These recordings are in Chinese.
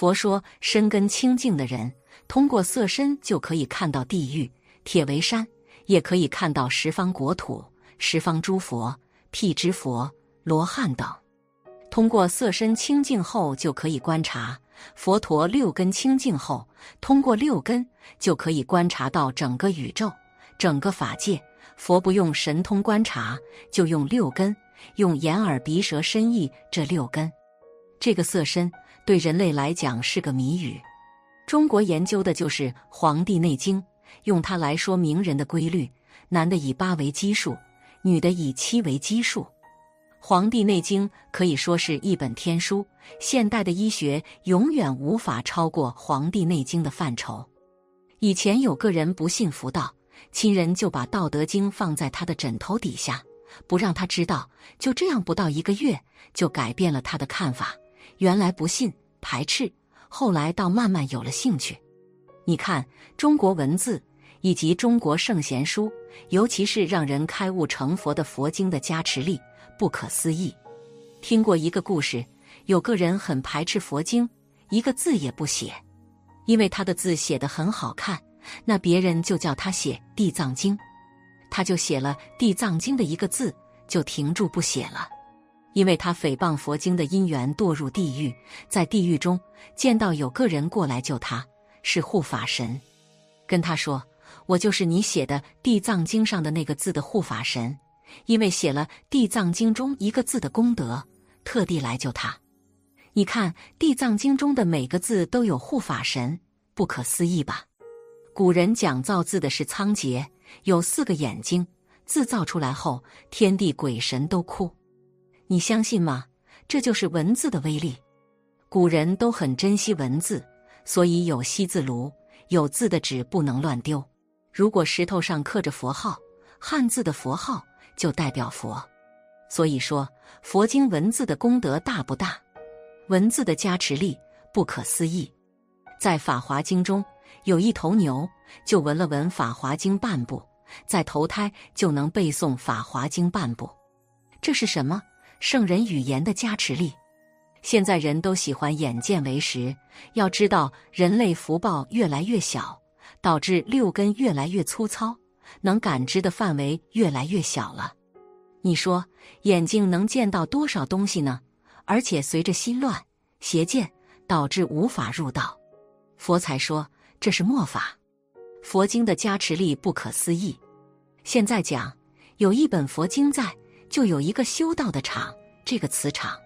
佛说，身根清净的人，通过色身就可以看到地狱、铁围山，也可以看到十方国土、十方诸佛、辟支佛、罗汉等。通过色身清净后，就可以观察佛陀六根清净后，通过六根就可以观察到整个宇宙、整个法界。佛不用神通观察，就用六根，用眼耳鼻舌身意这六根。这个色身对人类来讲是个谜语。中国研究的就是《黄帝内经》，用它来说明人的规律：男的以八为基数，女的以七为基数。《黄帝内经》可以说是一本天书，现代的医学永远无法超过《黄帝内经》的范畴。以前有个人不信佛道，亲人就把《道德经》放在他的枕头底下，不让他知道。就这样，不到一个月，就改变了他的看法。原来不信、排斥，后来倒慢慢有了兴趣。你看，中国文字以及中国圣贤书，尤其是让人开悟成佛的佛经的加持力。不可思议！听过一个故事，有个人很排斥佛经，一个字也不写，因为他的字写得很好看，那别人就叫他写《地藏经》，他就写了《地藏经》的一个字，就停住不写了。因为他诽谤佛经的因缘，堕入地狱，在地狱中见到有个人过来救他，是护法神，跟他说：“我就是你写的《地藏经》上的那个字的护法神。”因为写了《地藏经》中一个字的功德，特地来救他。你看，《地藏经》中的每个字都有护法神，不可思议吧？古人讲造字的是仓颉，有四个眼睛，字造出来后，天地鬼神都哭。你相信吗？这就是文字的威力。古人都很珍惜文字，所以有惜字炉，有字的纸不能乱丢。如果石头上刻着佛号，汉字的佛号。就代表佛，所以说佛经文字的功德大不大？文字的加持力不可思议。在《法华经》中有一头牛，就闻了闻《法华经》半部，再投胎就能背诵《法华经》半部。这是什么？圣人语言的加持力。现在人都喜欢眼见为实，要知道人类福报越来越小，导致六根越来越粗糙。能感知的范围越来越小了，你说眼睛能见到多少东西呢？而且随着心乱邪见，导致无法入道。佛才说这是末法，佛经的加持力不可思议。现在讲有一本佛经在，就有一个修道的场，这个磁场，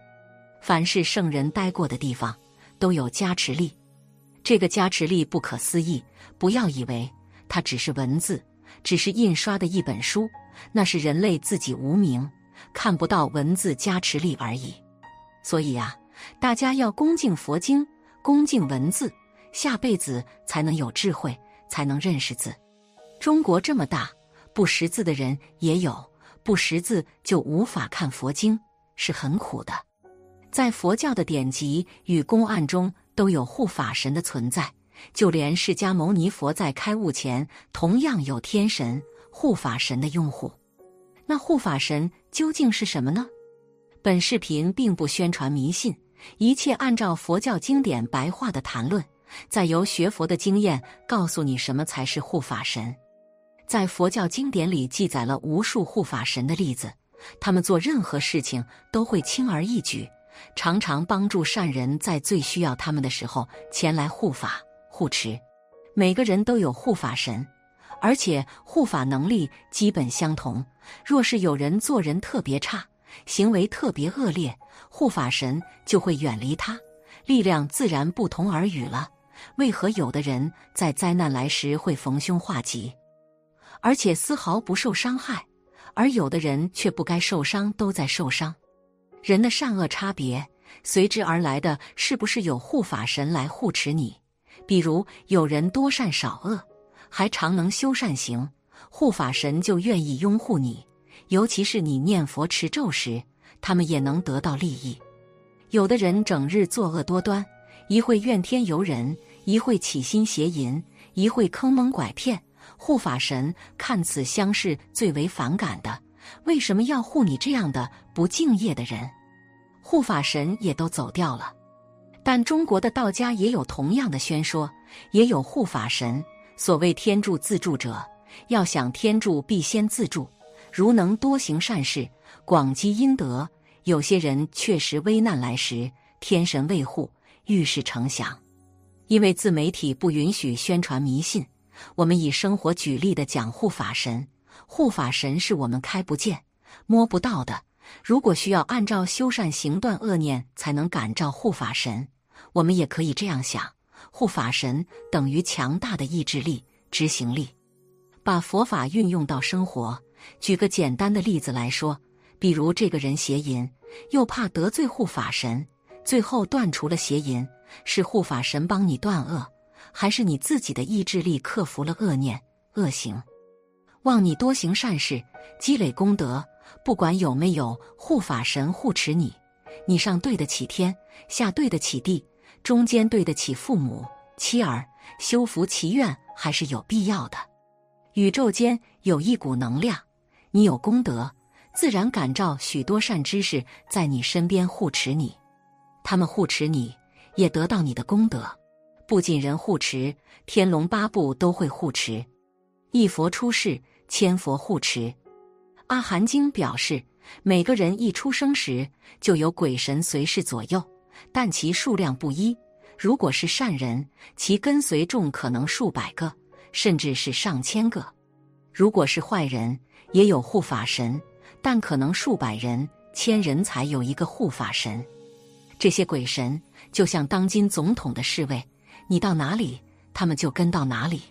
凡是圣人待过的地方都有加持力。这个加持力不可思议，不要以为它只是文字。只是印刷的一本书，那是人类自己无名，看不到文字加持力而已。所以啊，大家要恭敬佛经，恭敬文字，下辈子才能有智慧，才能认识字。中国这么大，不识字的人也有，不识字就无法看佛经，是很苦的。在佛教的典籍与公案中，都有护法神的存在。就连释迦牟尼佛在开悟前，同样有天神护法神的拥护。那护法神究竟是什么呢？本视频并不宣传迷信，一切按照佛教经典白话的谈论，再由学佛的经验告诉你什么才是护法神。在佛教经典里记载了无数护法神的例子，他们做任何事情都会轻而易举，常常帮助善人在最需要他们的时候前来护法。护持，每个人都有护法神，而且护法能力基本相同。若是有人做人特别差，行为特别恶劣，护法神就会远离他，力量自然不同而语了。为何有的人在灾难来时会逢凶化吉，而且丝毫不受伤害，而有的人却不该受伤都在受伤？人的善恶差别，随之而来的是不是有护法神来护持你？比如有人多善少恶，还常能修善行，护法神就愿意拥护你。尤其是你念佛持咒时，他们也能得到利益。有的人整日作恶多端，一会怨天尤人，一会起心邪淫，一会坑蒙拐骗。护法神看此相是最为反感的，为什么要护你这样的不敬业的人？护法神也都走掉了。但中国的道家也有同样的宣说，也有护法神。所谓天助自助者，要想天助，必先自助。如能多行善事，广积阴德，有些人确实危难来时，天神卫护，遇事成祥。因为自媒体不允许宣传迷信，我们以生活举例的讲护法神。护法神是我们开不见、摸不到的。如果需要按照修善行断恶念才能感召护法神。我们也可以这样想：护法神等于强大的意志力、执行力，把佛法运用到生活。举个简单的例子来说，比如这个人邪淫，又怕得罪护法神，最后断除了邪淫，是护法神帮你断恶，还是你自己的意志力克服了恶念、恶行？望你多行善事，积累功德。不管有没有护法神护持你，你上对得起天，下对得起地。中间对得起父母妻儿，修福祈愿还是有必要的。宇宙间有一股能量，你有功德，自然感召许多善知识在你身边护持你。他们护持你，也得到你的功德。不仅人护持，天龙八部都会护持。一佛出世，千佛护持。阿含经表示，每个人一出生时就有鬼神随侍左右。但其数量不一。如果是善人，其跟随众可能数百个，甚至是上千个；如果是坏人，也有护法神，但可能数百人、千人才有一个护法神。这些鬼神就像当今总统的侍卫，你到哪里，他们就跟到哪里。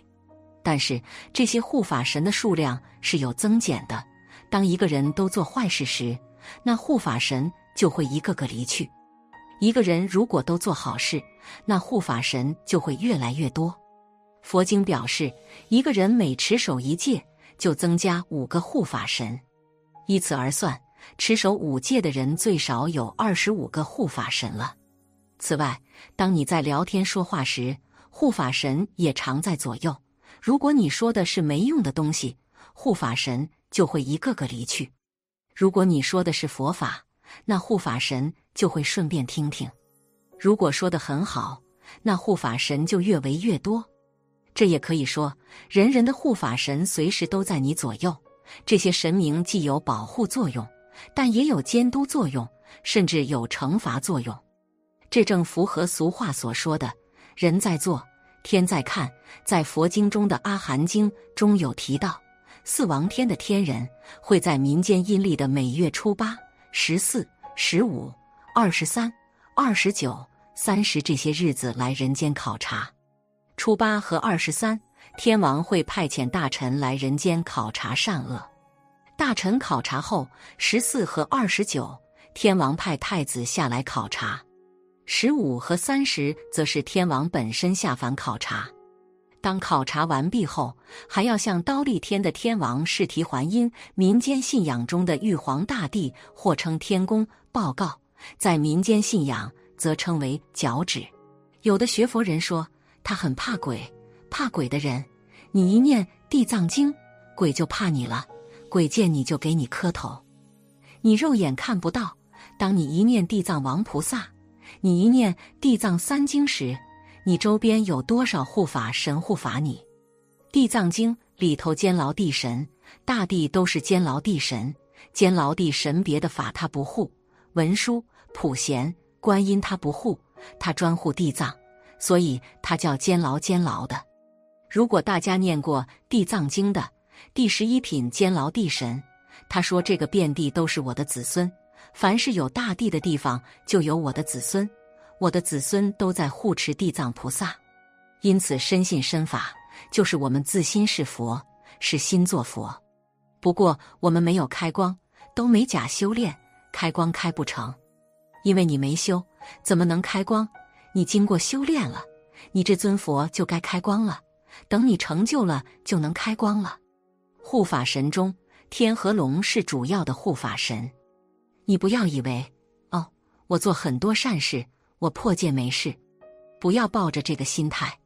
但是这些护法神的数量是有增减的。当一个人都做坏事时，那护法神就会一个个离去。一个人如果都做好事，那护法神就会越来越多。佛经表示，一个人每持守一戒，就增加五个护法神。依此而算，持守五戒的人最少有二十五个护法神了。此外，当你在聊天说话时，护法神也常在左右。如果你说的是没用的东西，护法神就会一个个离去；如果你说的是佛法，那护法神。就会顺便听听，如果说的很好，那护法神就越围越多。这也可以说，人人的护法神随时都在你左右。这些神明既有保护作用，但也有监督作用，甚至有惩罚作用。这正符合俗话所说的“人在做，天在看”。在佛经中的《阿含经》中有提到，四王天的天人会在民间阴历的每月初八、十四、十五。二十三、二十九、三十这些日子来人间考察。初八和二十三，天王会派遣大臣来人间考察善恶。大臣考察后，十四和二十九，天王派太子下来考察。十五和三十，则是天王本身下凡考察。当考察完毕后，还要向刀立天的天王释提还因民间信仰中的玉皇大帝，或称天公报告。在民间信仰，则称为脚趾。有的学佛人说，他很怕鬼，怕鬼的人，你一念地藏经，鬼就怕你了。鬼见你就给你磕头。你肉眼看不到，当你一念地藏王菩萨，你一念地藏三经时，你周边有多少护法神护法你？地藏经里头监牢地神、大地都是监牢地神，监牢地神别的法他不护，文殊。普贤观音他不护，他专护地藏，所以他叫监牢监牢的。如果大家念过《地藏经》的第十一品监牢地神，他说这个遍地都是我的子孙，凡是有大地的地方就有我的子孙，我的子孙都在护持地藏菩萨，因此深信身法就是我们自心是佛，是心作佛。不过我们没有开光，都没假修炼，开光开不成。因为你没修，怎么能开光？你经过修炼了，你这尊佛就该开光了。等你成就了，就能开光了。护法神中，天和龙是主要的护法神。你不要以为哦，我做很多善事，我破戒没事。不要抱着这个心态。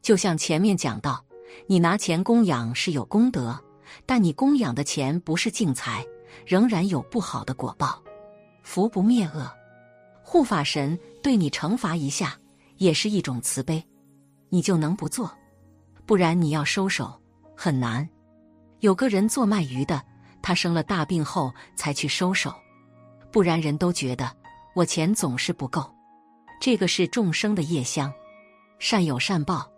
就像前面讲到，你拿钱供养是有功德，但你供养的钱不是净财，仍然有不好的果报。福不灭恶。护法神对你惩罚一下，也是一种慈悲，你就能不做？不然你要收手很难。有个人做卖鱼的，他生了大病后才去收手，不然人都觉得我钱总是不够。这个是众生的业相，善有善报，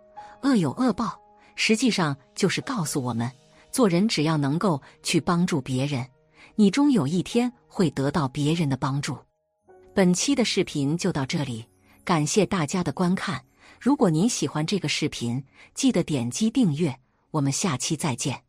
恶有恶报，实际上就是告诉我们，做人只要能够去帮助别人，你终有一天会得到别人的帮助。本期的视频就到这里，感谢大家的观看。如果您喜欢这个视频，记得点击订阅。我们下期再见。